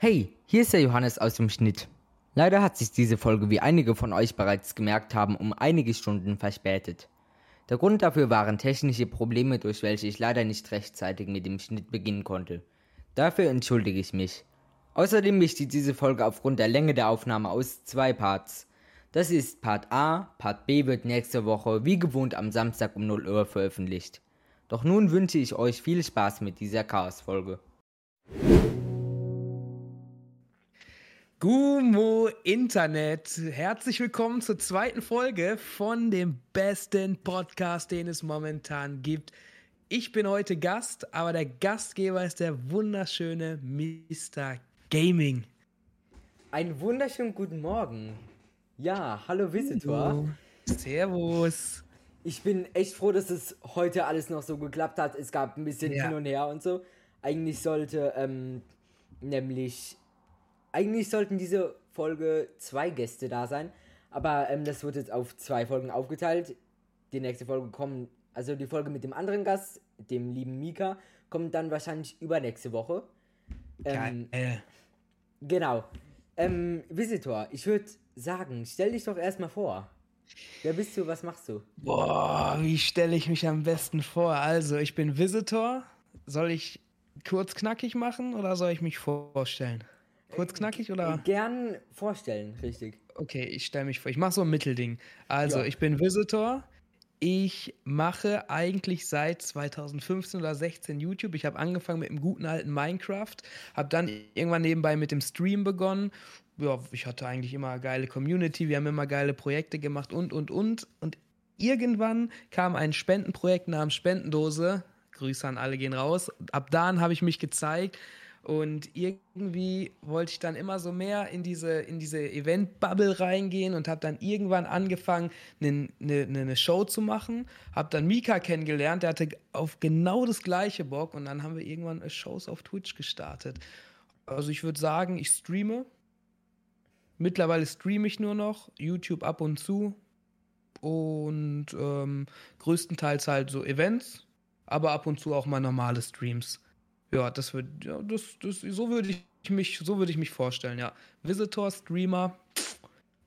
Hey, hier ist der Johannes aus dem Schnitt. Leider hat sich diese Folge, wie einige von euch bereits gemerkt haben, um einige Stunden verspätet. Der Grund dafür waren technische Probleme, durch welche ich leider nicht rechtzeitig mit dem Schnitt beginnen konnte. Dafür entschuldige ich mich. Außerdem besteht diese Folge aufgrund der Länge der Aufnahme aus zwei Parts. Das ist Part A, Part B wird nächste Woche wie gewohnt am Samstag um 0 Uhr veröffentlicht. Doch nun wünsche ich euch viel Spaß mit dieser Chaos-Folge. Gumo Internet, herzlich willkommen zur zweiten Folge von dem besten Podcast, den es momentan gibt. Ich bin heute Gast, aber der Gastgeber ist der wunderschöne Mr. Gaming. Einen wunderschönen guten Morgen. Ja, hallo Visitor. Servus. Ich bin echt froh, dass es heute alles noch so geklappt hat. Es gab ein bisschen Ja. hin und her und so. Eigentlich sollte ähm, nämlich eigentlich sollten diese Folge zwei Gäste da sein, aber ähm, das wird jetzt auf zwei Folgen aufgeteilt. Die nächste Folge kommt, also die Folge mit dem anderen Gast, dem lieben Mika, kommt dann wahrscheinlich übernächste Woche. Ähm, Geil. Genau. Ähm, Visitor, ich würde sagen, stell dich doch erstmal vor. Wer bist du, was machst du? Boah, wie stelle ich mich am besten vor? Also, ich bin Visitor. Soll ich kurz knackig machen oder soll ich mich vorstellen? Kurz knackig oder? Gern vorstellen, richtig. Okay, ich stelle mich vor. Ich mache so ein Mittelding. Also, Ja. ich bin Visitor. Ich mache eigentlich seit 2015 oder 16 YouTube. Ich habe angefangen mit dem guten alten Minecraft, habe dann irgendwann nebenbei mit dem Stream begonnen. Ja, ich hatte eigentlich immer eine geile Community, wir haben immer geile Projekte gemacht und, und, und. Und irgendwann kam ein Spendenprojekt namens Spendendose. Grüße an alle gehen raus. Ab dann habe ich mich gezeigt und irgendwie wollte ich dann immer so mehr in diese, in diese Event-Bubble reingehen und habe dann irgendwann angefangen, eine ne, ne, ne Show zu machen. Habe dann Mika kennengelernt, der hatte auf genau das gleiche Bock und dann haben wir irgendwann Shows auf Twitch gestartet. Also ich würde sagen, ich streame. Mittlerweile streame ich nur noch, YouTube ab und zu und ähm, größtenteils halt so Events, aber ab und zu auch mal normale Streams. Ja, das wird, ja, das, das, so würde ich mich, so würde ich mich vorstellen, ja. Visitor, Streamer,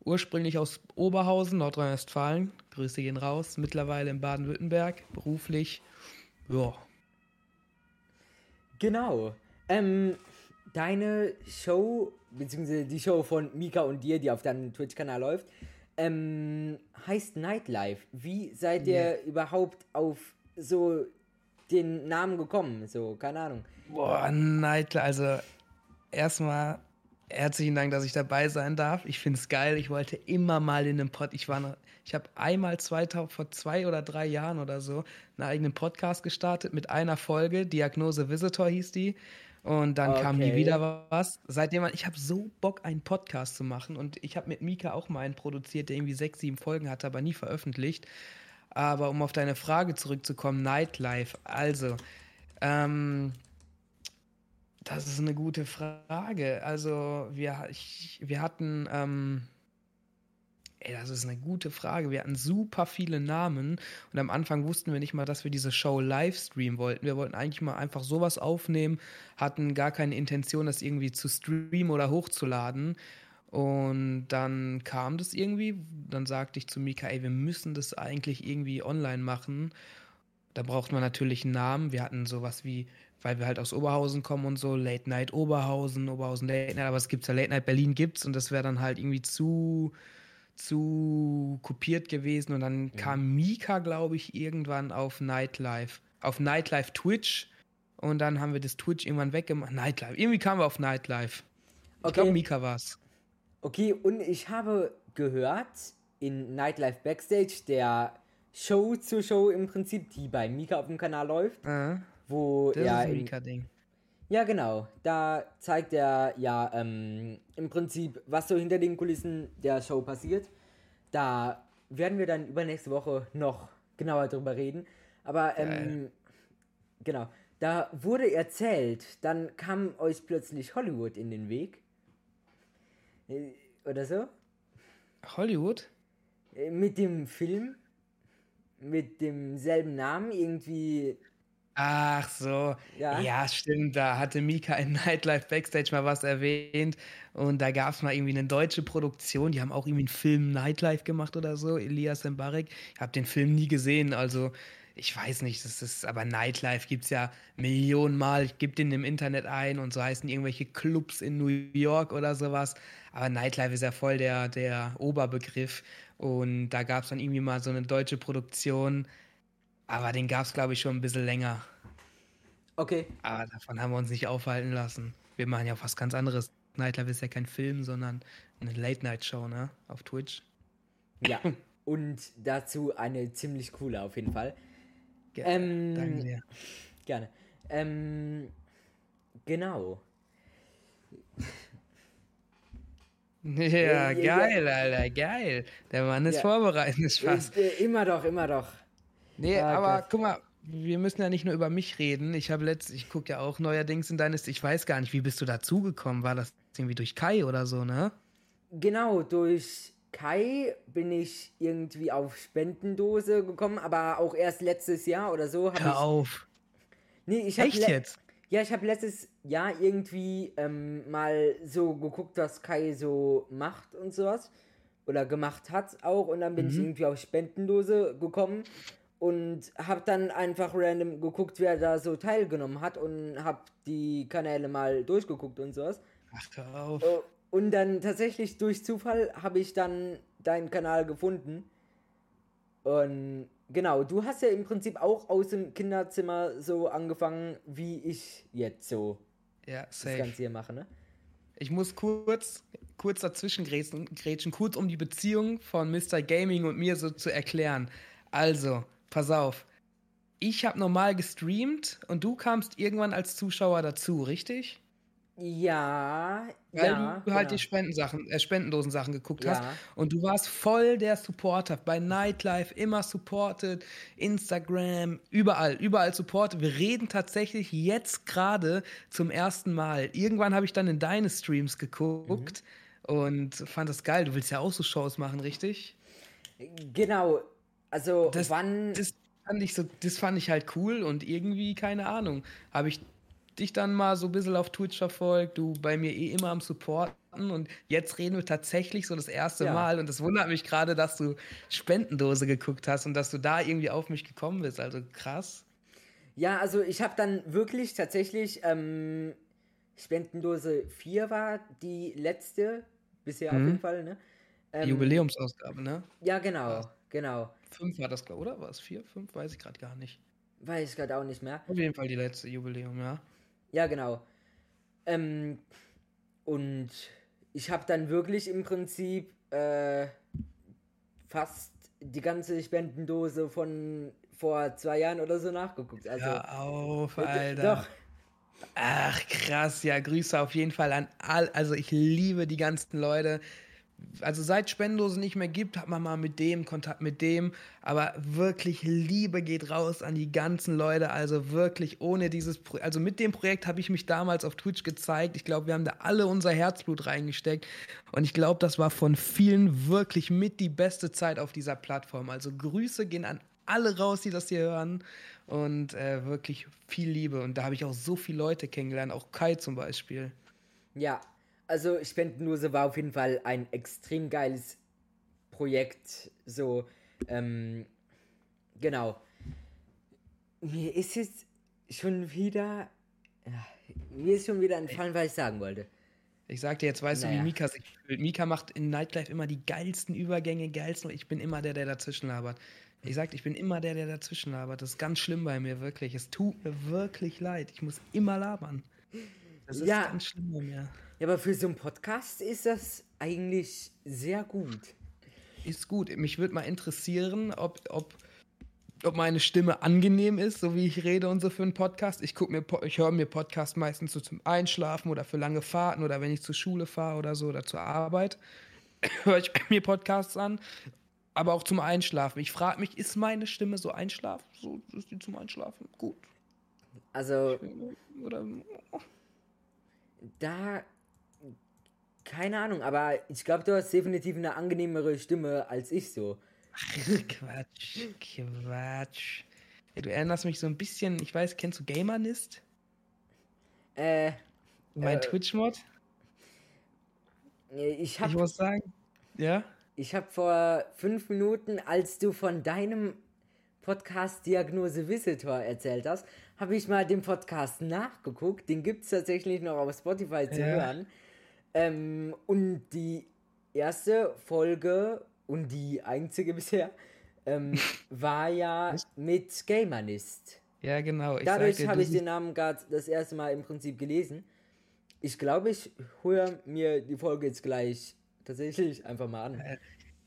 ursprünglich aus Oberhausen, Nordrhein-Westfalen. Grüße gehen raus. Mittlerweile in Baden-Württemberg, beruflich. Ja. Genau. Ähm, deine Show, beziehungsweise die Show von Mika und dir, die auf deinem Twitch-Kanal läuft, ähm, heißt Nightlife. Wie seid ihr überhaupt auf so den Namen gekommen? So, keine Ahnung. Boah, Nightlife, also erstmal herzlichen Dank, dass ich dabei sein darf. Ich finde es geil. Ich wollte immer mal in einem Pod. Ich war noch, ich habe einmal 2000, vor zwei oder drei Jahren oder so einen eigenen Podcast gestartet mit einer Folge. Diagnose Visitor hieß die. Und dann kam nie Okay. wieder was. Seitdem, ich habe so Bock, einen Podcast zu machen. Und ich habe mit Mika auch mal einen produziert, der irgendwie sechs, sieben Folgen hatte, aber nie veröffentlicht. Aber um auf deine Frage zurückzukommen, Nightlife. Also, ähm, das ist eine gute Frage. Also, wir, ich, wir hatten, ähm, ey, das ist eine gute Frage. Wir hatten super viele Namen und am Anfang wussten wir nicht mal, dass wir diese Show live streamen wollten. Wir wollten eigentlich mal einfach sowas aufnehmen, hatten gar keine Intention, das irgendwie zu streamen oder hochzuladen. Und dann kam das irgendwie, dann sagte ich zu Mika, ey, wir müssen das eigentlich irgendwie online machen. Da braucht man natürlich einen Namen. Wir hatten sowas wie, weil wir halt aus Oberhausen kommen und so, Late Night Oberhausen, Oberhausen Late Night, aber es gibt's ja Late Night Berlin gibt's und das wäre dann halt irgendwie zu, zu kopiert gewesen. Und dann kam Mika, glaube ich, irgendwann auf Nightlife, auf Nightlife Twitch. Und dann haben wir das Twitch irgendwann weggemacht. Nightlife. Irgendwie kamen wir auf Nightlife. Ich Okay. glaube, Mika war's. Okay, und ich habe gehört in Nightlife Backstage, der Show zur Show im Prinzip, die bei Mika auf dem Kanal läuft, Äh, wo das ja ist ein im, Mika-Ding. Ja, genau. Da zeigt er ja ähm, im Prinzip, was so hinter den Kulissen der Show passiert. Da werden wir dann übernächste Woche noch genauer drüber reden. Aber ähm, genau, da wurde erzählt, dann kam euch plötzlich Hollywood in den Weg. Äh, Oder so? Hollywood? Äh, Mit dem Film, mit demselben Namen, irgendwie Ach so. Ja. ja, stimmt. Da hatte Mika in Nightlife Backstage mal was erwähnt. Und da gab es mal irgendwie eine deutsche Produktion. Die haben auch irgendwie einen Film Nightlife gemacht oder so. Elias Mbarek. Ich habe den Film nie gesehen. Also, ich weiß nicht. Das ist, aber Nightlife gibt es ja Millionenmal. Ich gebe den im Internet ein und so heißen irgendwelche Clubs in New York oder sowas. Aber Nightlife ist ja voll der, der Oberbegriff. Und da gab es dann irgendwie mal so eine deutsche Produktion aber den gab es, glaube ich, schon ein bisschen länger. Okay. Aber davon haben wir uns nicht aufhalten lassen. Wir machen ja was ganz anderes. Nightlife ist ja kein Film, sondern eine Late-Night-Show, ne? Auf Twitch. Ja. Und dazu eine ziemlich coole auf jeden Fall. Ge ähm, Danke dir. Gerne. Ähm, genau. Ja, geil, Alter, geil. Der Mann ist ja. vorbereitet. Spaß. Äh, immer doch, immer doch. Nee, ah, aber Gott. guck mal, wir müssen ja nicht nur über mich reden. Ich habe letzt, ich gucke ja auch neuerdings in deines, ich weiß gar nicht, wie bist du dazugekommen? War das irgendwie durch Kai oder so, ne? Genau, durch Kai bin ich irgendwie auf Spendendose gekommen, aber auch erst letztes Jahr oder so. Hör ich, auf. Nee, ich Echt jetzt? Ja, ich habe letztes Jahr irgendwie ähm, mal so geguckt, was Kai so macht und sowas. Oder gemacht hat auch. Und dann bin mhm. ich irgendwie auf Spendendose gekommen und habe dann einfach random geguckt, wer da so teilgenommen hat und habe die Kanäle mal durchgeguckt und sowas. Ach, hör auf. Und dann tatsächlich durch Zufall habe ich dann deinen Kanal gefunden. Und genau, du hast ja im Prinzip auch aus dem Kinderzimmer so angefangen, wie ich jetzt so ja, safe. das Ganze hier mache, ne? Ich muss kurz, kurz dazwischen grätschen, kurz um die Beziehung von Mr. Gaming und mir so zu erklären. Also, pass auf. Ich habe normal gestreamt und du kamst irgendwann als Zuschauer dazu, richtig? Ja, Weil ja, du halt genau. die Spendensachen, äh, Spendendosen-Sachen geguckt ja. hast. Und du warst voll der Supporter. Bei Nightlife immer supported, Instagram, überall, überall supported. Wir reden tatsächlich jetzt gerade zum ersten Mal. Irgendwann habe ich dann in deine Streams geguckt mhm. und fand das geil. Du willst ja auch so Shows machen, richtig? Genau, also das, wann. Das fand ich so, das fand ich halt cool und irgendwie, keine Ahnung, habe ich dich dann mal so ein bisschen auf Twitch verfolgt, du bei mir eh immer am Supporten und jetzt reden wir tatsächlich so das erste ja. Mal und das wundert mich gerade, dass du Spendendose geguckt hast und dass du da irgendwie auf mich gekommen bist, also krass. Ja, also ich habe dann wirklich tatsächlich, ähm, Spendendose 4 war die letzte, bisher mhm. auf jeden Fall, ne? Ähm, Jubiläumsausgabe, ne? Ja, genau, genau. Fünf war das, oder? War es vier? Fünf? Weiß ich gerade gar nicht. Weiß ich gerade auch nicht mehr. Auf jeden Fall die letzte Jubiläum, ja. Ja, genau. Ähm, und ich habe dann wirklich im Prinzip äh, fast die ganze Spendendose von vor zwei Jahren oder so nachgeguckt. Also, Hör auf, Alter. Doch. Ach, krass. Ja, Grüße auf jeden Fall an all. Also, ich liebe die ganzen Leute also seit Spendose nicht mehr gibt, hat man mal mit dem Kontakt mit dem, aber wirklich Liebe geht raus an die ganzen Leute, also wirklich ohne dieses, Pro also mit dem Projekt habe ich mich damals auf Twitch gezeigt. Ich glaube, wir haben da alle unser Herzblut reingesteckt und ich glaube, das war von vielen wirklich mit die beste Zeit auf dieser Plattform. Also Grüße gehen an alle raus, die das hier hören und äh, wirklich viel Liebe und da habe ich auch so viele Leute kennengelernt, auch Kai zum Beispiel. Ja, also Spendendose war auf jeden Fall ein extrem geiles Projekt. So, ähm, genau. Mir ist jetzt schon wieder. Ja, mir ist schon wieder entfallen, was ich sagen wollte. Ich sag dir, jetzt weißt naja. du, wie Mika sich fühlt. Mika macht in Nightlife immer die geilsten Übergänge, geilsten. Ich bin immer der, der dazwischen labert. Ich sag, ich bin immer der, der dazwischen labert. Das ist ganz schlimm bei mir, wirklich. Es tut mir wirklich leid. Ich muss immer labern. Das ist ja. ganz schlimm bei mir. Ja, aber für so einen Podcast ist das eigentlich sehr gut. Ist gut. Mich würde mal interessieren, ob, ob, ob meine Stimme angenehm ist, so wie ich rede und so für einen Podcast. Ich guck mir, ich höre mir Podcasts meistens so zum Einschlafen oder für lange Fahrten oder wenn ich zur Schule fahre oder so oder zur Arbeit, höre ich mir Podcasts an. Aber auch zum Einschlafen. Ich frage mich, ist meine Stimme so einschlafen? So ist die zum Einschlafen? Gut. Also. Oder. Da keine Ahnung, aber ich glaube, du hast definitiv eine angenehmere Stimme als ich so. Ach, Quatsch, Quatsch. Ey, du erinnerst mich so ein bisschen, ich weiß, kennst du Gamerist? Äh, Mein Äh, Twitch-Mod? ich Ich habe muss sagen, ja? ich hab vor fünf Minuten, als du von deinem Podcast Diagnose Visitor erzählt hast, habe ich mal den Podcast nachgeguckt. Den gibt es tatsächlich noch auf Spotify zu Ja. hören. Ähm, und die erste Folge und die einzige bisher ähm, war ja mit Gamerist. Ja, genau. Ich Dadurch habe ich den Namen gerade das erste Mal im Prinzip gelesen. Ich glaube, ich höre mir die Folge jetzt gleich tatsächlich einfach mal an.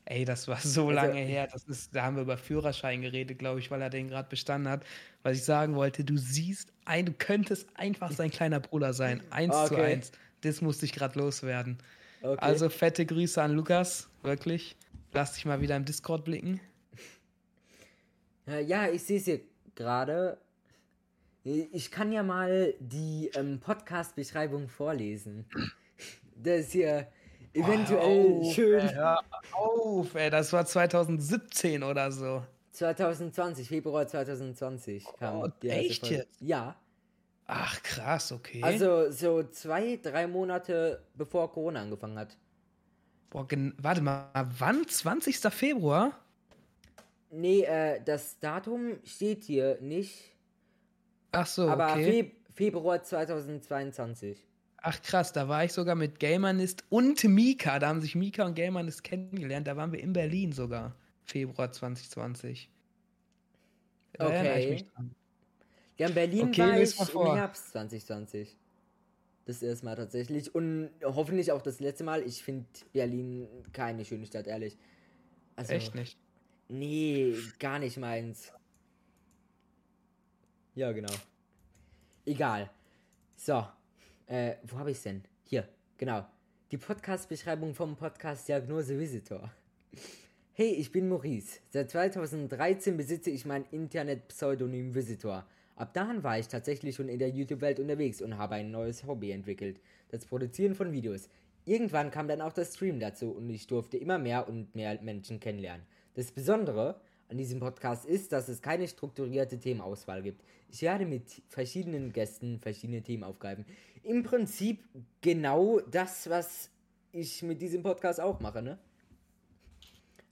Ey, das war so Also- lange her. Das ist, da haben wir über Führerschein geredet, glaube ich, weil er den gerade bestanden hat. Was ich sagen wollte, du siehst ein, du könntest einfach sein kleiner Bruder sein. Eins zu Okay. eins. Das musste ich gerade loswerden. Okay. Also fette Grüße an Lukas, wirklich. Lass dich mal wieder im Discord blicken. Ja, ich sehe es hier gerade. Ich kann ja mal die ähm, Podcast-Beschreibung vorlesen. Das ist hier eventuell Oh, schön. Ey, hör auf, ey, das war 2017 oder so. 2020, Februar 2020 kam Oh, die erste echt Folge. jetzt? Ja, Ach, krass, okay. also so zwei, drei Monate bevor Corona angefangen hat. Boah, warte mal, wann? 20. Februar? Nee, äh, das Datum steht hier nicht, Ach so, aber okay. Feb Februar 2022. Ach krass, da war ich sogar mit Gamerist und Mika. Da haben sich Mika und Gamerist kennengelernt. Da waren wir in Berlin sogar. Februar 2020. Da erinnere ich Okay. Ja, in Berlin Okay, war ich im Herbst 2020. Das erste Mal tatsächlich. Und hoffentlich auch das letzte Mal. Ich finde Berlin keine schöne Stadt, ehrlich. Also, Echt nicht. Nee, gar nicht meins. Ja, genau. Egal. So. Äh, wo habe ich denn? Hier, genau. Die Podcast-Beschreibung vom Podcast Diagnose Visitor. Hey, ich bin Maurice. Seit 2013 besitze ich mein Internet-Pseudonym Visitor. Ab dahin war ich tatsächlich schon in der YouTube-Welt unterwegs und habe ein neues Hobby entwickelt. Das Produzieren von Videos. Irgendwann kam dann auch das Stream dazu und ich durfte immer mehr und mehr Menschen kennenlernen. Das Besondere an diesem Podcast ist, dass es keine strukturierte Themenauswahl gibt. Ich werde mit verschiedenen Gästen verschiedene Themen aufgreifen. Im Prinzip genau das, was ich mit diesem Podcast auch mache, ne?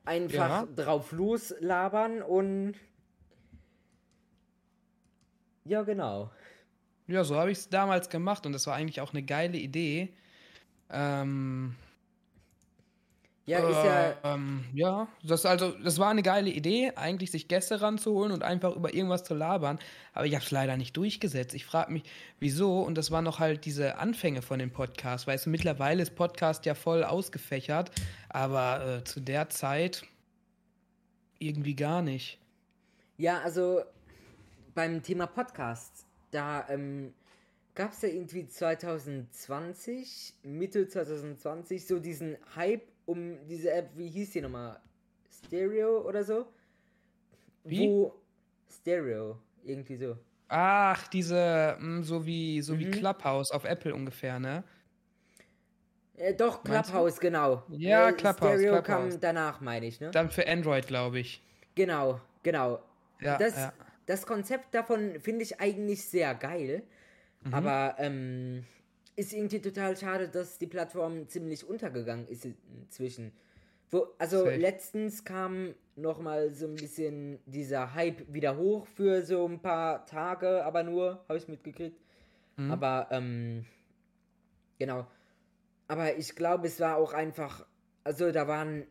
Einfach Ja. drauf loslabern und. Ja, genau. Ja, so habe ich es damals gemacht und das war eigentlich auch eine geile Idee. Ähm, Ja, ist ja. Ähm, ja, das also, das war eine geile Idee, eigentlich sich Gäste ranzuholen und einfach über irgendwas zu labern. Aber ich habe es leider nicht durchgesetzt. Ich frage mich, wieso? Und das waren noch halt diese Anfänge von dem Podcast. Weißt du, mittlerweile ist Podcast ja voll ausgefächert, aber äh, zu der Zeit irgendwie gar nicht. Ja, also beim Thema Podcast, da ähm, gab es ja irgendwie 2020, Mitte 2020, so diesen Hype um diese App, wie hieß die nochmal? Stereo oder so? Wie? Wo Stereo, irgendwie so. Ach, diese, mh, so wie, so wie Mhm. Clubhouse auf Apple ungefähr, ne? Äh, doch? Clubhouse, genau. Ja, Äh, Clubhouse, Stereo Clubhouse. kam danach, meine ich, ne? Dann für Android, glaube ich. Genau, genau. Ja, das, ja. Das Konzept davon finde ich eigentlich sehr geil. Mhm. Aber ähm, ist irgendwie total schade, dass die Plattform ziemlich untergegangen ist inzwischen. Wo, also Safe. letztens kam noch mal so ein bisschen dieser Hype wieder hoch für so ein paar Tage, aber nur, habe ich mitgekriegt. Mhm. Aber ähm, genau. Aber ich glaube, es war auch einfach, also da waren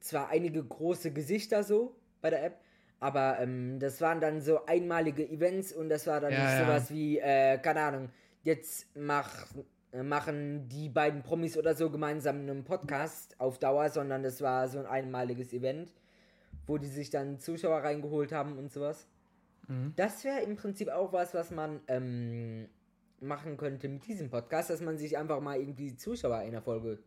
zwar einige große Gesichter so bei der App, aber ähm, das waren dann so einmalige Events und das war dann Ja, nicht ja. sowas wie, äh, keine Ahnung, jetzt mach, äh, machen die beiden Promis oder so gemeinsam einen Podcast auf Dauer, sondern das war so ein einmaliges Event, wo die sich dann Zuschauer reingeholt haben und sowas. Mhm. Das wäre im Prinzip auch was, was man ähm, machen könnte mit diesem Podcast, dass man sich einfach mal irgendwie Zuschauer einer Folge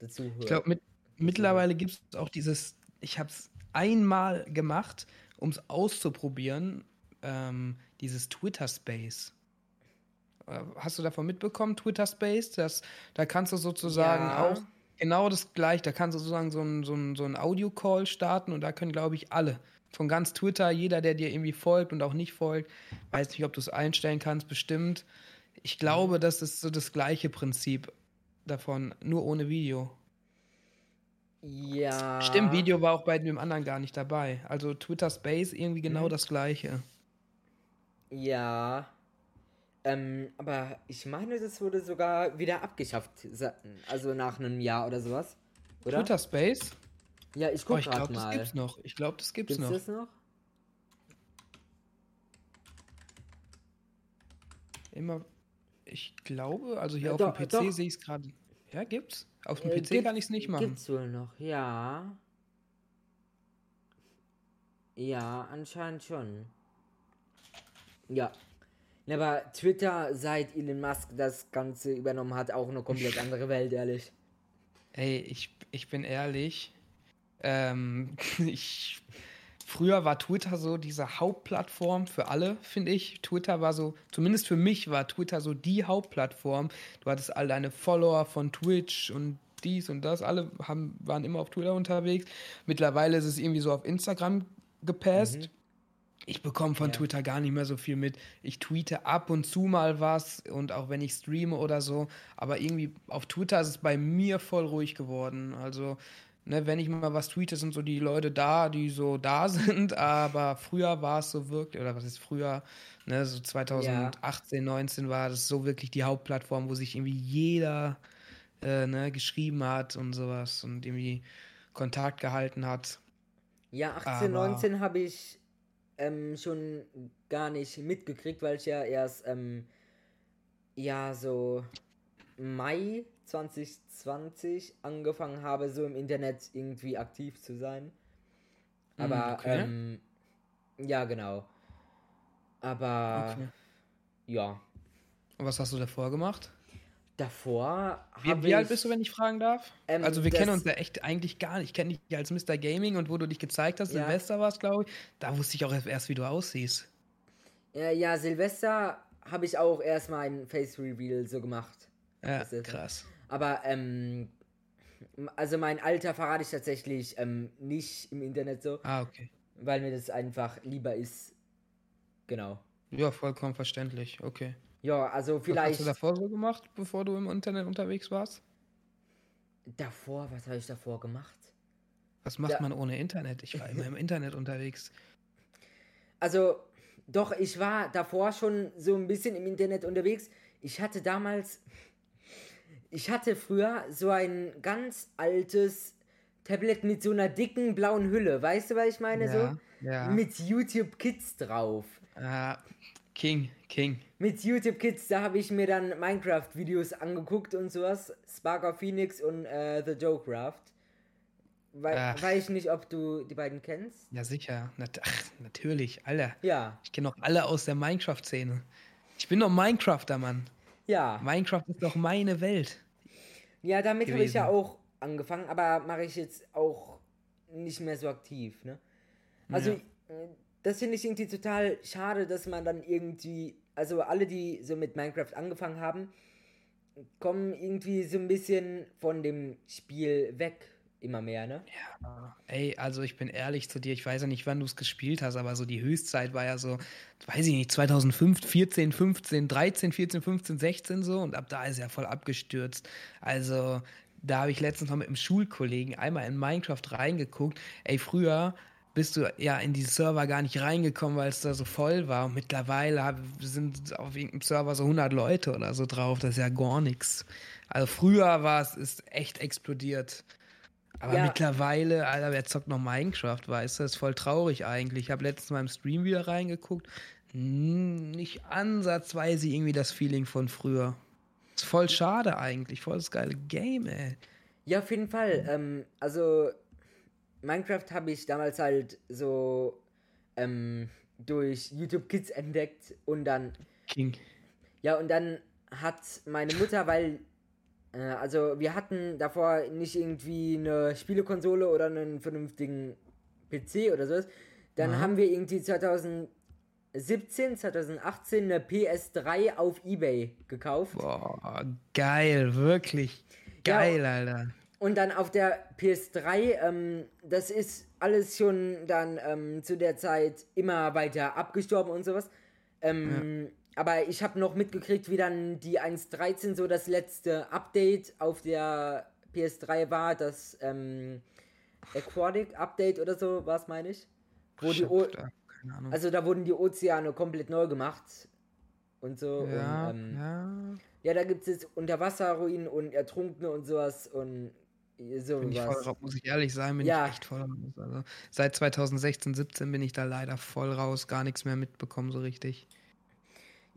dazu hört. Ich glaube, mit, mittlerweile gibt es auch dieses, ich habe es einmal gemacht, um es auszuprobieren, ähm, dieses Twitter Space. Äh, Hast du davon mitbekommen, Twitter Space? Das, da kannst du sozusagen Ja. auch genau das gleiche, da kannst du sozusagen so ein, so ein, so ein Audio-Call starten und da können, glaube ich, alle von ganz Twitter, jeder, der dir irgendwie folgt und auch nicht folgt, weiß nicht, ob du es einstellen kannst, bestimmt. Ich glaube, mhm. das ist so das gleiche Prinzip davon, nur ohne Video. Ja. Stimmt, Video war auch bei dem anderen gar nicht dabei. Also Twitter Space irgendwie genau mhm. das gleiche. Ja. Ähm, aber ich meine, das wurde sogar wieder abgeschafft. Also nach einem Jahr oder sowas. Oder? Twitter Space? Ja, ich gucke oh, gerade mal. Das gibt's noch. Ich glaube, das gibt's, gibt's noch. Das noch? Immer. Ich glaube, also hier ja, auf doch, dem PC sehe ich es gerade. Ja, gibt's. Auf dem äh, PC kann ich es nicht machen. Gibt's wohl noch, ja. Ja, anscheinend schon. Ja. Aber Twitter, seit Elon Musk das Ganze übernommen hat, auch eine komplett andere Welt, ehrlich. Ey, ich, ich bin ehrlich. Ähm, ich, früher war Twitter so diese Hauptplattform für alle, finde ich. Twitter war so, zumindest für mich war Twitter so die Hauptplattform. Du hattest all deine Follower von Twitch und dies und das. Alle haben, waren immer auf Twitter unterwegs. Mittlerweile ist es irgendwie so auf Instagram gepasst. Mhm. Ich bekomme von ja. Twitter gar nicht mehr so viel mit. Ich tweete ab und zu mal was und auch wenn ich streame oder so. Aber irgendwie auf Twitter ist es bei mir voll ruhig geworden. Also ne, wenn ich mal was tweete, sind so die Leute da, die so da sind, aber früher war es so wirklich, oder was ist früher, ne, so 2018, ja. 19 war das so wirklich die Hauptplattform, wo sich irgendwie jeder äh, ne, geschrieben hat und sowas und irgendwie Kontakt gehalten hat. Ja, 18, aber 19 habe ich ähm, schon gar nicht mitgekriegt, weil ich ja erst ähm, ja so Mai 2020 angefangen habe, so im Internet irgendwie aktiv zu sein. Hm, Aber okay. ähm, ja, genau. Aber okay. ja. Und was hast du davor gemacht? Davor. Wie, wie alt bist du, wenn ich fragen darf? Ähm, also, wir kennen uns ja echt eigentlich gar nicht. Ich kenne dich als Mr. Gaming und wo du dich gezeigt hast, ja. Silvester war es, glaube ich. Da wusste ich auch erst, wie du aussiehst. Ja, ja Silvester habe ich auch erst mal ein Face Reveal so gemacht. Ja, krass. Aber, ähm, also mein Alter verrate ich tatsächlich ähm, nicht im Internet so. Ah, okay. Weil mir das einfach lieber ist. Genau. Ja, vollkommen verständlich. Okay. Ja, also vielleicht. Was hast du davor so gemacht, bevor du im Internet unterwegs warst? Davor, was habe ich davor gemacht? Was macht da man ohne Internet? Ich war immer im Internet unterwegs. Also, doch, ich war davor schon so ein bisschen im Internet unterwegs. Ich hatte damals, ich hatte früher so ein ganz altes Tablet mit so einer dicken blauen Hülle. Weißt du, was ich meine? Ja, so? Ja. Mit YouTube Kids drauf. Ah, King, King. Mit YouTube Kids, da habe ich mir dann Minecraft-Videos angeguckt und sowas. Sparker Phoenix und äh, The Joecraft. We Ach. Weiß ich nicht, ob du die beiden kennst. Ja, sicher. Nat Ach, natürlich, alle. Ja. Ich kenne auch alle aus der Minecraft-Szene. Ich bin doch Minecrafter, Mann. Ja. Minecraft ist doch meine Welt. Ja, damit habe ich ja auch angefangen, aber mache ich jetzt auch nicht mehr so aktiv, ne? Also, ja. Äh, das finde ich irgendwie total schade, dass man dann irgendwie, also alle, die so mit Minecraft angefangen haben, kommen irgendwie so ein bisschen von dem Spiel weg. Immer mehr, ne? Ja, ey, also ich bin ehrlich zu dir, ich weiß ja nicht, wann du es gespielt hast, aber so die Höchstzeit war ja so, weiß ich nicht, 2005, 14, 15, 13, 14, 15, 16 so und ab da ist er voll abgestürzt. Also da habe ich letztens noch mit einem Schulkollegen einmal in Minecraft reingeguckt. Ey, früher bist du ja in die Server gar nicht reingekommen, weil es da so voll war. Und mittlerweile sind auf irgendeinem Server so 100 Leute oder so drauf. Das ist ja gar nichts. Also früher war es, ist echt explodiert. Aber ja. mittlerweile, Alter, wer zockt noch Minecraft, weißt du? Das ist voll traurig eigentlich. Ich habe letztens mal im Stream wieder reingeguckt. Nicht ansatzweise irgendwie das Feeling von früher. Ist voll schade eigentlich. Voll das geile Game, ey. Ja, auf jeden Fall. Ähm, also Minecraft habe ich damals halt so ähm, durch YouTube Kids entdeckt und dann. King. Ja, und dann hat meine Mutter, weil. Äh, also, wir hatten davor nicht irgendwie eine Spielekonsole oder einen vernünftigen PC oder sowas. Dann Aha. haben wir irgendwie 2017, 2018 eine PS3 auf Ebay gekauft. Boah, geil, wirklich. Geil, ja, Alter. und dann auf der PS3, ähm, das ist alles schon dann ähm, zu der Zeit immer weiter abgestorben und sowas. Ähm, ja. Aber ich habe noch mitgekriegt, wie dann die 1.13 so das letzte Update auf der PS3 war, das ähm, Aquatic Update oder so, was meine ich? Wo die o also da wurden die Ozeane komplett neu gemacht und so. Ja, und, ähm, ja. ja, da gibt es jetzt Unterwasserruinen und Ertrunkene und sowas und so bin ich voll raus, muss ich ehrlich sein, bin ja. ich echt voll raus. Also, seit 2016, 17 bin ich da leider voll raus, gar nichts mehr mitbekommen so richtig.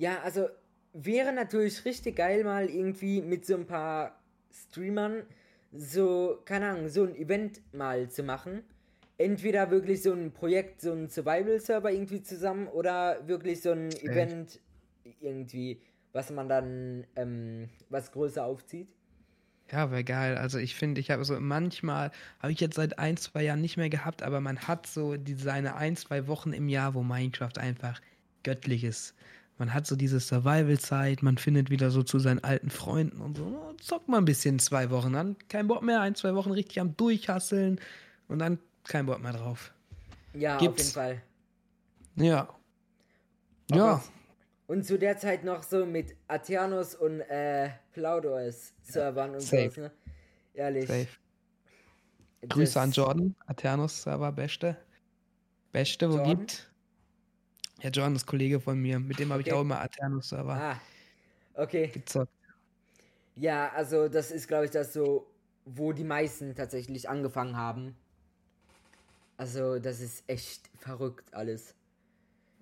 Ja, also wäre natürlich richtig geil, mal irgendwie mit so ein paar Streamern so, keine Ahnung, so ein Event mal zu machen. Entweder wirklich so ein Projekt, so ein Survival-Server irgendwie zusammen oder wirklich so ein Echt? Event irgendwie, was man dann ähm, was größer aufzieht. Ja, wäre geil. Also ich finde, ich habe so manchmal, habe ich jetzt seit ein, zwei Jahren nicht mehr gehabt, aber man hat so die, seine ein, zwei Wochen im Jahr, wo Minecraft einfach göttlich ist man hat so diese Survival-Zeit, man findet wieder so zu seinen alten Freunden und so, zockt mal ein bisschen zwei Wochen, dann kein Bock mehr, ein, zwei Wochen richtig am Durchhasseln und dann kein Bock mehr drauf. Ja, Gibt's. auf jeden Fall. Ja. Aber ja. Und zu der Zeit noch so mit Aternos und äh, Plaudois-Servern ja, und so, ne? Ehrlich. Safe. Grüße an Jordan, Aternos-Server, beste. Beste, wo Jordan? gibt. Ja, John ist Kollege von mir. Mit dem habe ich auch immer Aterno-Server. Ah, okay. Gezockt. Ja, also das ist, glaube ich, das so, wo die meisten tatsächlich angefangen haben. Also, das ist echt verrückt alles.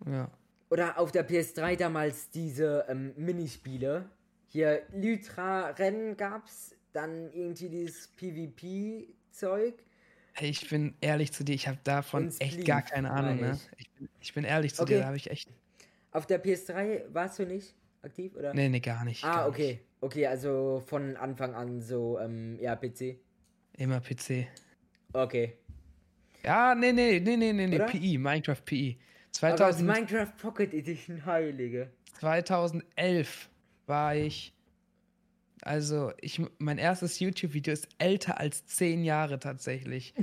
Ja. Oder auf der PS3 damals diese ähm, Minispiele. Hier Lytra-Rennen gab's, dann irgendwie dieses PvP-Zeug. Ich bin ehrlich zu dir, ich habe davon echt gar keine Ahnung. Ne? Ich, bin, ich bin ehrlich zu okay. dir, da habe ich echt. Auf der PS3 warst du nicht aktiv, oder? Nee, nee, gar nicht. Ah, gar okay. Nicht. Okay, also von Anfang an so, ähm, ja, PC. Immer PC. Okay. Ja, nee, nee, nee, nee, nee, nee, PI, Minecraft PI. 2000, Minecraft Pocket Edition, heilige. 2011 war ich also, ich, mein erstes YouTube-Video ist älter als zehn Jahre tatsächlich.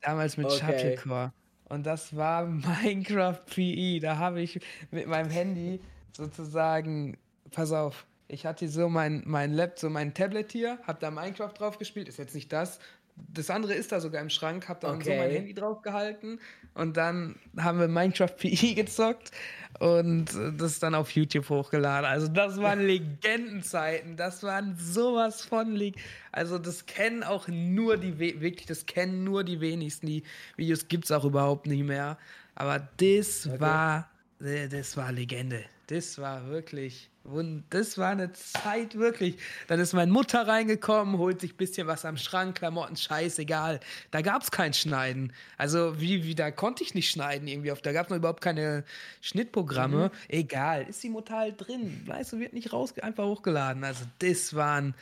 Damals mit okay. Shuttlecore. Und das war Minecraft PE. Da habe ich mit meinem Handy sozusagen, pass auf, ich hatte so mein, mein Laptop, so mein Tablet hier, habe da Minecraft drauf gespielt, ist jetzt nicht das, das andere ist da sogar im Schrank, hab dann okay. so mein Handy drauf gehalten und dann haben wir Minecraft PE gezockt und das dann auf YouTube hochgeladen. Also das waren Legendenzeiten, das waren sowas von Leg also das kennen auch nur die wirklich, das kennen nur die wenigsten. Die Videos gibt's auch überhaupt nicht mehr, aber das okay. war das war Legende. Das war wirklich und das war eine Zeit wirklich. Dann ist meine Mutter reingekommen, holt sich ein bisschen was am Schrank, Klamotten, scheißegal. Da gab es kein Schneiden. Also, wie, wie, da konnte ich nicht schneiden irgendwie. Auf, da gab es noch überhaupt keine Schnittprogramme. Mhm. Egal, ist die Mutter halt drin. Weißt du, wird nicht raus, einfach hochgeladen. Also, das waren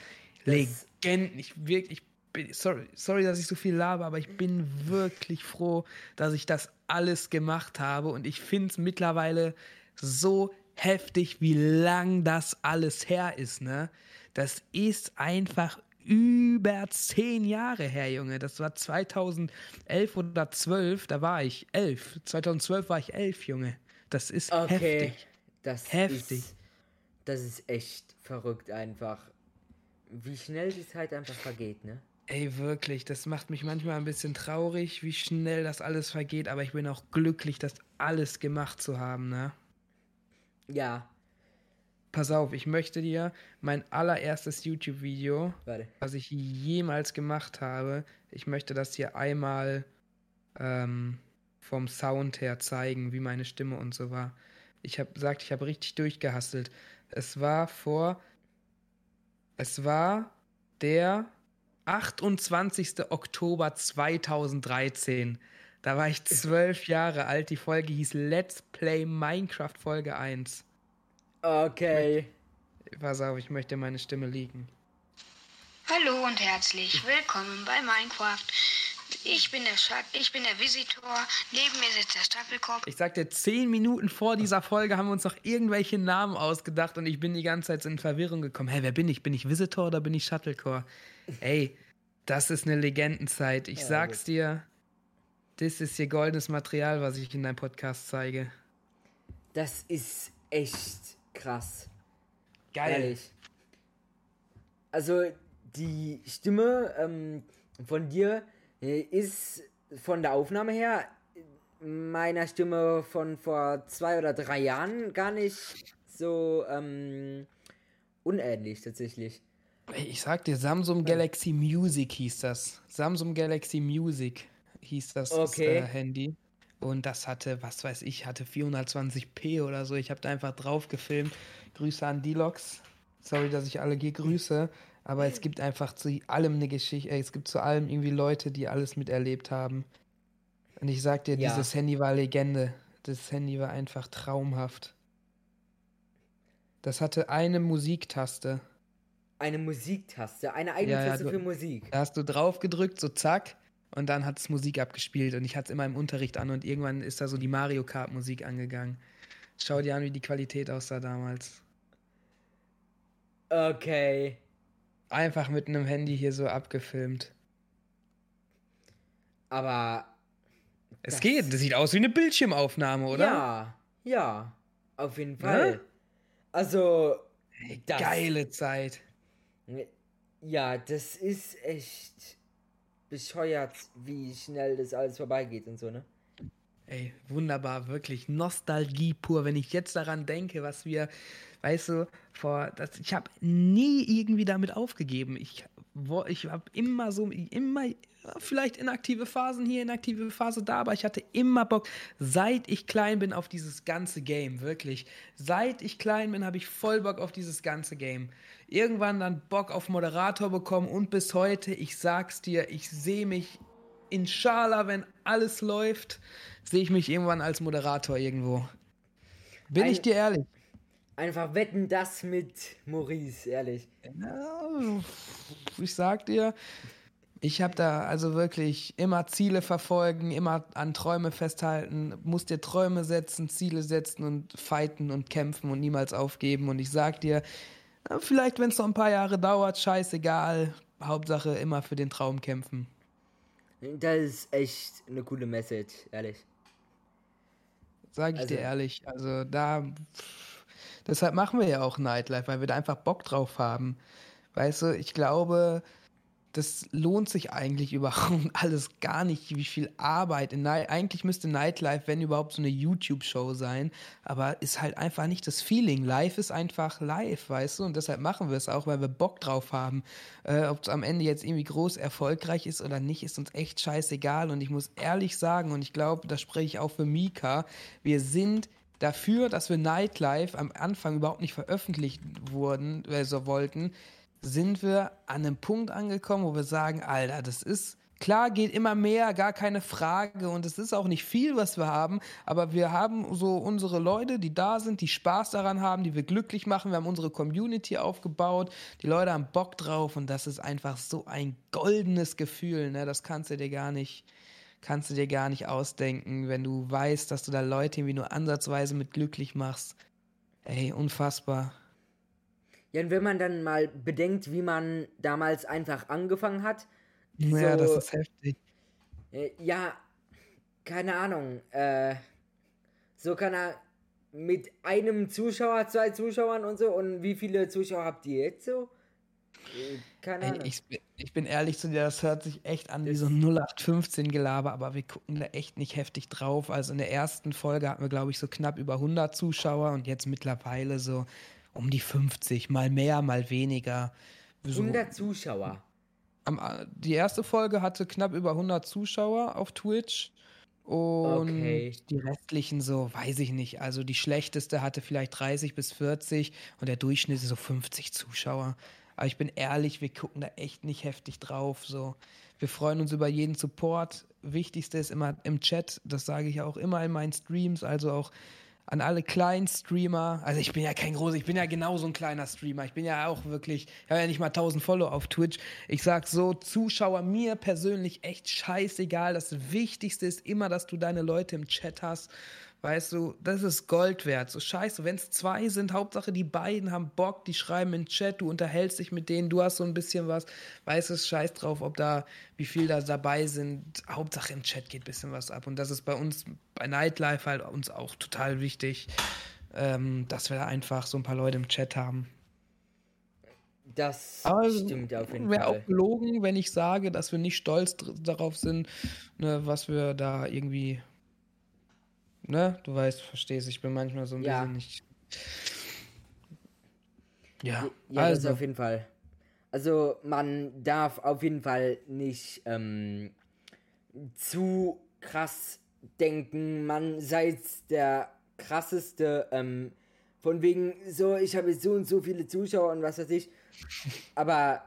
das Legenden. Ich wirklich, bin, sorry, sorry, dass ich so viel laber, aber ich bin wirklich froh, dass ich das alles gemacht habe. Und ich finde es mittlerweile so heftig, wie lang das alles her ist, ne? Das ist einfach über zehn Jahre her, Junge. Das war 2011 oder 12, da war ich elf. 2012 war ich elf, Junge. Das ist okay. heftig. Das heftig. Ist, das ist echt verrückt einfach. Wie schnell die Zeit einfach vergeht, ne? Ey, wirklich, das macht mich manchmal ein bisschen traurig, wie schnell das alles vergeht, aber ich bin auch glücklich, das alles gemacht zu haben, ne? Ja. Pass auf, ich möchte dir mein allererstes YouTube-Video, was ich jemals gemacht habe, ich möchte das hier einmal ähm, vom Sound her zeigen, wie meine Stimme und so war. Ich habe gesagt, ich habe richtig durchgehasselt. Es war vor. Es war der 28. Oktober 2013. Da war ich zwölf Jahre alt. Die Folge hieß Let's Play Minecraft Folge 1. Okay. Pass auf, ich möchte meine Stimme liegen. Hallo und herzlich willkommen bei Minecraft. Ich bin der Schat ich bin der Visitor. Neben mir sitzt der Stapelkopf. Ich sagte, zehn Minuten vor dieser Folge haben wir uns noch irgendwelche Namen ausgedacht und ich bin die ganze Zeit in Verwirrung gekommen. Hey, wer bin ich? Bin ich Visitor oder bin ich Shuttlecore? Ey, Das ist eine Legendenzeit. Ich Ja, sag's gut. dir, das ist hier goldenes Material, was ich in deinem Podcast zeige. Das ist echt krass. Geil. Ehrlich. Also die Stimme ähm, von dir äh, ist von der Aufnahme her meiner Stimme von vor zwei oder drei Jahren gar nicht so ähm, unähnlich tatsächlich. Ich sag dir, Samsung Galaxy Music hieß das. Samsung Galaxy Music hieß das Okay. äh, Handy. Und das hatte, was weiß ich, hatte 420p oder so. Ich habe da einfach drauf gefilmt. Grüße an Delox. Sorry, dass ich alle grüße. Aber es gibt einfach zu allem eine Geschichte. äh, Es gibt zu allem irgendwie Leute, die alles miterlebt haben. Und ich sag dir, Ja. dieses Handy war Legende. Das Handy war einfach traumhaft. Das hatte eine Musiktaste. Eine Musiktaste, eine eigene Ja, ja, Taste du- für Musik. Da hast du drauf gedrückt, so zack, und dann hat es Musik abgespielt. Und ich hatte es immer im Unterricht an und irgendwann ist da so die Mario Kart Musik angegangen. Schau dir an, wie die Qualität aussah damals. Okay. Einfach mit einem Handy hier so abgefilmt. Aber Es Das- geht, das sieht aus wie eine Bildschirmaufnahme, oder? ja, ja, auf jeden Fall. Also, das, Geile Zeit. Ja, das ist echt bescheuert, wie schnell das alles vorbeigeht und so, ne? Ey, wunderbar, wirklich Nostalgie pur, wenn ich jetzt daran denke, was wir, weißt du, vor, das, ich habe nie irgendwie damit aufgegeben. Ich, ich habe immer so, immer, vielleicht inaktive Phasen hier, inaktive Phase da, aber ich hatte immer Bock, seit ich klein bin, auf dieses ganze Game, wirklich. Seit ich klein bin, habe ich voll Bock auf dieses ganze Game. Irgendwann dann Bock auf Moderator bekommen und bis heute, ich sag's dir, ich sehe mich Inshallah, wenn alles läuft, sehe ich mich irgendwann als Moderator irgendwo. Bin Ein- ich dir ehrlich? Einfach wetten das mit Maurice, ehrlich. Ja, ich sag dir, ich habe da also wirklich immer Ziele verfolgen, immer an Träume festhalten, muss dir Träume setzen, Ziele setzen und fighten und kämpfen und niemals aufgeben. Und ich sag dir, vielleicht wenn es noch ein paar Jahre dauert, scheißegal. Hauptsache immer für den Traum kämpfen. Das ist echt eine coole Message, ehrlich. Sag ich Also- dir ehrlich. Also da. pff, Deshalb machen wir ja auch Nightlife, weil wir da einfach Bock drauf haben. Weißt du, ich glaube, das lohnt sich eigentlich überhaupt alles gar nicht, wie viel Arbeit. In eigentlich müsste Nightlife, wenn überhaupt, so eine YouTube-Show sein. Aber ist halt einfach nicht das Feeling. Live ist einfach live, weißt du? Und deshalb machen wir es auch, weil wir Bock drauf haben. Äh, Ob es am Ende jetzt irgendwie groß erfolgreich ist oder nicht, ist uns echt scheißegal. Und ich muss ehrlich sagen, und ich glaube, da spreche ich auch für Mika, wir sind dafür, dass wir Nightlife am Anfang überhaupt nicht veröffentlicht wurden, äh, so wollten, sind wir an einem Punkt angekommen, wo wir sagen, Alter, das ist klar, geht immer mehr, gar keine Frage und es ist auch nicht viel, was wir haben, aber wir haben so unsere Leute, die da sind, die Spaß daran haben, die wir glücklich machen, wir haben unsere Community aufgebaut, die Leute haben Bock drauf und das ist einfach so ein goldenes Gefühl, ne? Das kannst du dir gar nicht kannst du dir gar nicht ausdenken, wenn du weißt, dass du da Leute irgendwie nur ansatzweise mit glücklich machst. Ey, unfassbar. Ja, und wenn man dann mal bedenkt, wie man damals einfach angefangen hat, Ja, So- das ist heftig. äh, ja, keine Ahnung, äh, so kann er mit einem Zuschauer, zwei Zuschauern und so, und wie viele Zuschauer habt ihr jetzt so? Äh, Keine Ahnung. ich, ich bin ehrlich zu dir, das hört sich echt an wie so ein 0815-Gelaber, aber wir gucken da echt nicht heftig drauf. Also in der ersten Folge hatten wir, glaube ich, so knapp über 100 Zuschauer und jetzt mittlerweile so um die 50, mal mehr, mal weniger. So, 100 Zuschauer. am, die erste Folge hatte knapp über 100 Zuschauer auf Twitch. Und Okay. die restlichen so, weiß ich nicht. Also die schlechteste hatte vielleicht 30 bis 40 und der Durchschnitt ist so 50 Zuschauer. Aber ich bin ehrlich, wir gucken da echt nicht heftig drauf. So. Wir freuen uns über jeden Support. Wichtigste ist immer im Chat, das sage ich auch immer in meinen Streams, also auch an alle kleinen Streamer. Also ich bin ja kein großer, ich bin ja genauso ein kleiner Streamer. Ich bin ja auch wirklich, ich habe ja nicht mal 1000 Follow auf Twitch. Ich sag so, Zuschauer, mir persönlich echt scheißegal. Das Wichtigste ist immer, dass du deine Leute im Chat hast. Weißt du, das ist Gold wert. So scheiße, wenn es zwei sind, Hauptsache die beiden haben Bock, die schreiben in Chat, du unterhältst dich mit denen, du hast so ein bisschen was, weißt du, scheiß drauf, ob da, wie viel da dabei sind. Hauptsache im Chat geht ein bisschen was ab. Und das ist bei uns, bei Nightlife halt uns auch total wichtig, ähm, dass wir da einfach so ein paar Leute im Chat haben. Das Aber stimmt auf jeden wäre Fall. auch gelogen, wenn ich sage, dass wir nicht stolz darauf sind, ne, was wir da irgendwie, ne, du weißt, verstehst, ich bin manchmal so ein Ja. bisschen nicht. Ja, Ja, das also, auf jeden Fall. Also man darf auf jeden Fall nicht ähm, zu krass denken, man sei jetzt der krasseste, ähm, von wegen so, ich habe jetzt so und so viele Zuschauer und was weiß ich. Aber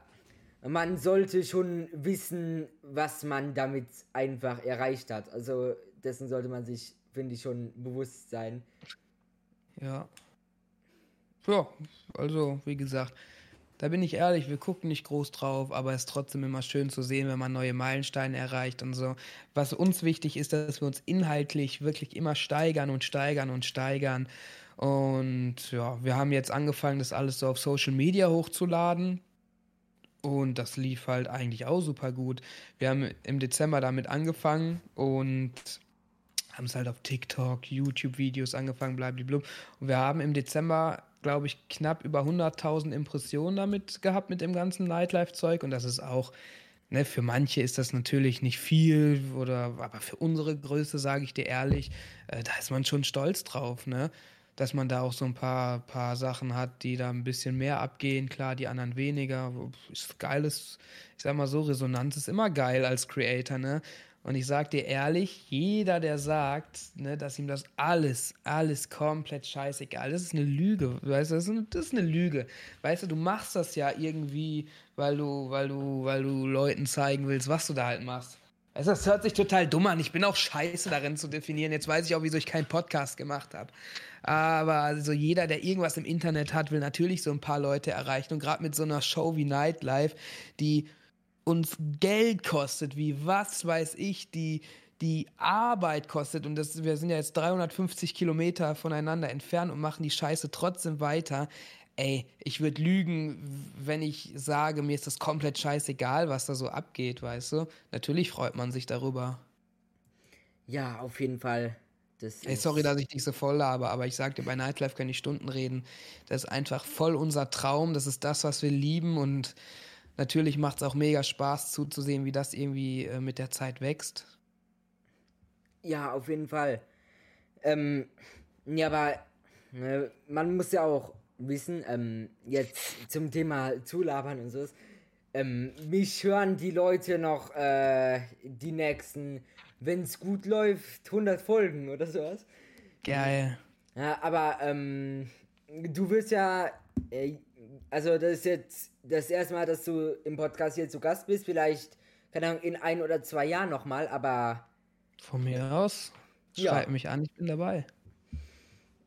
man sollte schon wissen, was man damit einfach erreicht hat. Also dessen sollte man sich, finde ich, schon bewusst sein. ja. Ja, also, wie gesagt, da bin ich ehrlich, wir gucken nicht groß drauf, aber es ist trotzdem immer schön zu sehen, wenn man neue Meilensteine erreicht und so. Was uns wichtig ist, dass wir uns inhaltlich wirklich immer steigern und steigern und steigern. Und ja, wir haben jetzt angefangen, das alles so auf Social Media hochzuladen. Und das lief halt eigentlich auch super gut. Wir haben im Dezember damit angefangen und haben es halt auf TikTok, YouTube-Videos angefangen, blablabla. Und wir haben im Dezember, glaube ich, knapp über 100.000 Impressionen damit gehabt mit dem ganzen Nightlife-Zeug. Und das ist auch, ne, für manche ist das natürlich nicht viel, oder, aber für unsere Größe, sage ich dir ehrlich, äh, da ist man schon stolz drauf, ne? Dass man da auch so ein paar, paar Sachen hat, die da ein bisschen mehr abgehen, klar, die anderen weniger. Ist geiles, ich sag mal so, Resonanz ist immer geil als Creator, ne? Und ich sag dir ehrlich, jeder, der sagt, ne, dass ihm das alles, alles komplett scheißegal, das ist eine Lüge, weißt du, das ist, eine, das ist eine Lüge. Weißt du, du machst das ja irgendwie, weil du, weil du, weil du Leuten zeigen willst, was du da halt machst. Also das hört sich total dumm an. Ich bin auch scheiße darin zu definieren. Jetzt weiß ich auch, wieso ich keinen Podcast gemacht habe. Aber also jeder, der irgendwas im Internet hat, will natürlich so ein paar Leute erreichen. Und gerade mit so einer Show wie Nightlife, die uns Geld kostet, wie was weiß ich, die die Arbeit kostet und das, wir sind ja jetzt 350 Kilometer voneinander entfernt und machen die Scheiße trotzdem weiter. Ey, ich würde lügen, wenn ich sage, mir ist das komplett scheißegal, was da so abgeht, weißt du? Natürlich freut man sich darüber. Ja, auf jeden Fall. Das Ey, sorry, dass ich dich so voll habe, aber ich sag dir, bei Nightlife kann ich Stunden reden. Das ist einfach voll unser Traum, das ist das, was wir lieben und natürlich macht es auch mega Spaß zuzusehen, wie das irgendwie äh, mit der Zeit wächst. Ja, auf jeden Fall. Ähm, ja, aber äh, man muss ja auch wissen, ähm, jetzt zum Thema Zulabern und so, ähm, mich hören die Leute noch äh, die nächsten, wenn es gut läuft, 100 Folgen oder sowas. Geil. Ja, aber ähm, du wirst ja, äh, also das ist jetzt das erste Mal, dass du im Podcast hier zu Gast bist, vielleicht, keine Ahnung, in ein oder zwei Jahren nochmal, aber Von mir aus, Ja. schreib mich an, ich bin dabei.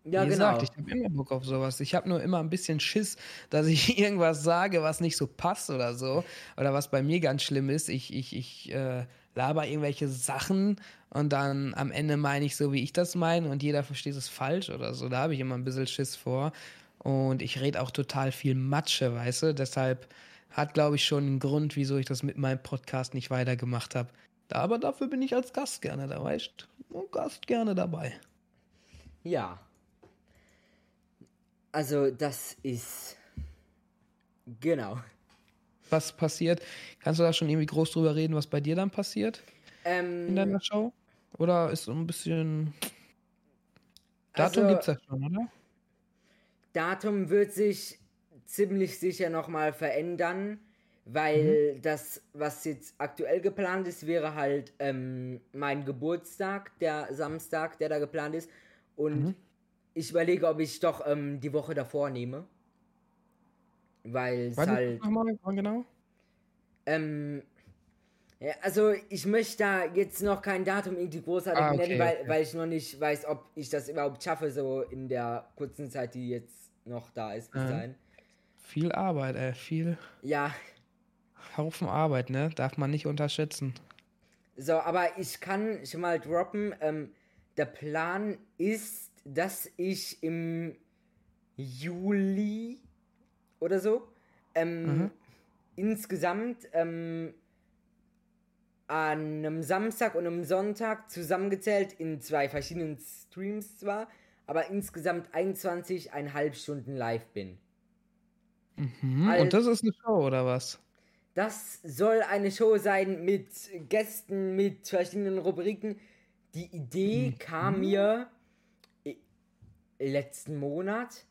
ja, Wie genau. gesagt, ich habe immer Bock auf sowas. Ich habe nur immer ein bisschen Schiss, dass ich irgendwas sage, was nicht so passt oder so. Oder was bei mir ganz schlimm ist. Ich, ich, ich äh, laber irgendwelche Sachen und dann am Ende meine ich so, wie ich das meine und jeder versteht es falsch oder so. Da habe ich immer ein bisschen Schiss vor. Und ich rede auch total viel Matsche, weißt du? Deshalb hat, glaube ich, schon einen Grund, wieso ich das mit meinem Podcast nicht weitergemacht habe. Aber dafür bin ich als Gast gerne da, weißt du? Gast gerne dabei. Ja. Also, das ist. Genau. was passiert. Kannst du da schon irgendwie groß drüber reden, was bei dir dann passiert in Ähm, deiner Show? Oder ist so ein bisschen. Datum Also- gibt's ja schon, oder? Datum wird sich ziemlich sicher nochmal verändern, weil Mhm. das, was jetzt aktuell geplant ist, wäre halt ähm, mein Geburtstag, der Samstag, der da geplant ist. Und Mhm. ich überlege, ob ich doch ähm, die Woche davor nehme. Weil es halt. nochmal wann genau? Ähm, ja, also ich möchte da jetzt noch kein Datum irgendwie großartig Ah, okay, nennen, weil, okay. weil ich noch nicht weiß, ob ich das überhaupt schaffe, so in der kurzen Zeit, die jetzt noch da ist bis dahin. Viel Arbeit, ey. Viel Ja, Haufen Arbeit, ne? Darf man nicht unterschätzen. so, aber ich kann schon mal droppen, ähm, der Plan ist, dass ich im Juli oder so ähm, Mhm. insgesamt ähm, an einem Samstag und einem Sonntag zusammengezählt in zwei verschiedenen Streams zwar, aber insgesamt 21,5 Stunden live bin. Mhm. Als- Und das ist eine Show, oder was? Das soll eine Show sein mit Gästen, mit verschiedenen Rubriken. Die Idee kam mir i- letzten Monat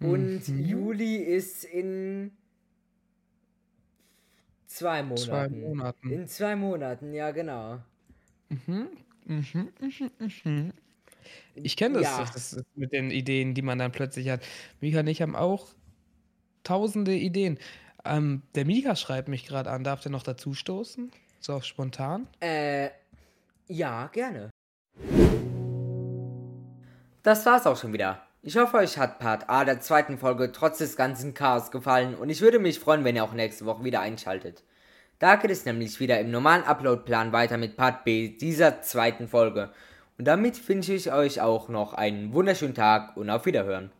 und Mhm. Juli ist in zwei Monaten. Zwei Monaten. In zwei Monaten, ja genau. Mhm. Mhm. Mhm. Mhm. Ich kenne das, Ja. das, das mit den Ideen, die man dann plötzlich hat. Mika und ich haben auch tausende Ideen. Ähm, der Mika schreibt mich gerade an. Darf der noch dazu stoßen? So auf spontan? Äh, ja, gerne. Das war's auch schon wieder. Ich hoffe, euch hat Part A der zweiten Folge trotz des ganzen Chaos gefallen und ich würde mich freuen, wenn ihr auch nächste Woche wieder einschaltet. Da geht es nämlich wieder im normalen Uploadplan weiter mit Part B dieser zweiten Folge. Und damit wünsche ich euch auch noch einen wunderschönen Tag und auf Wiederhören.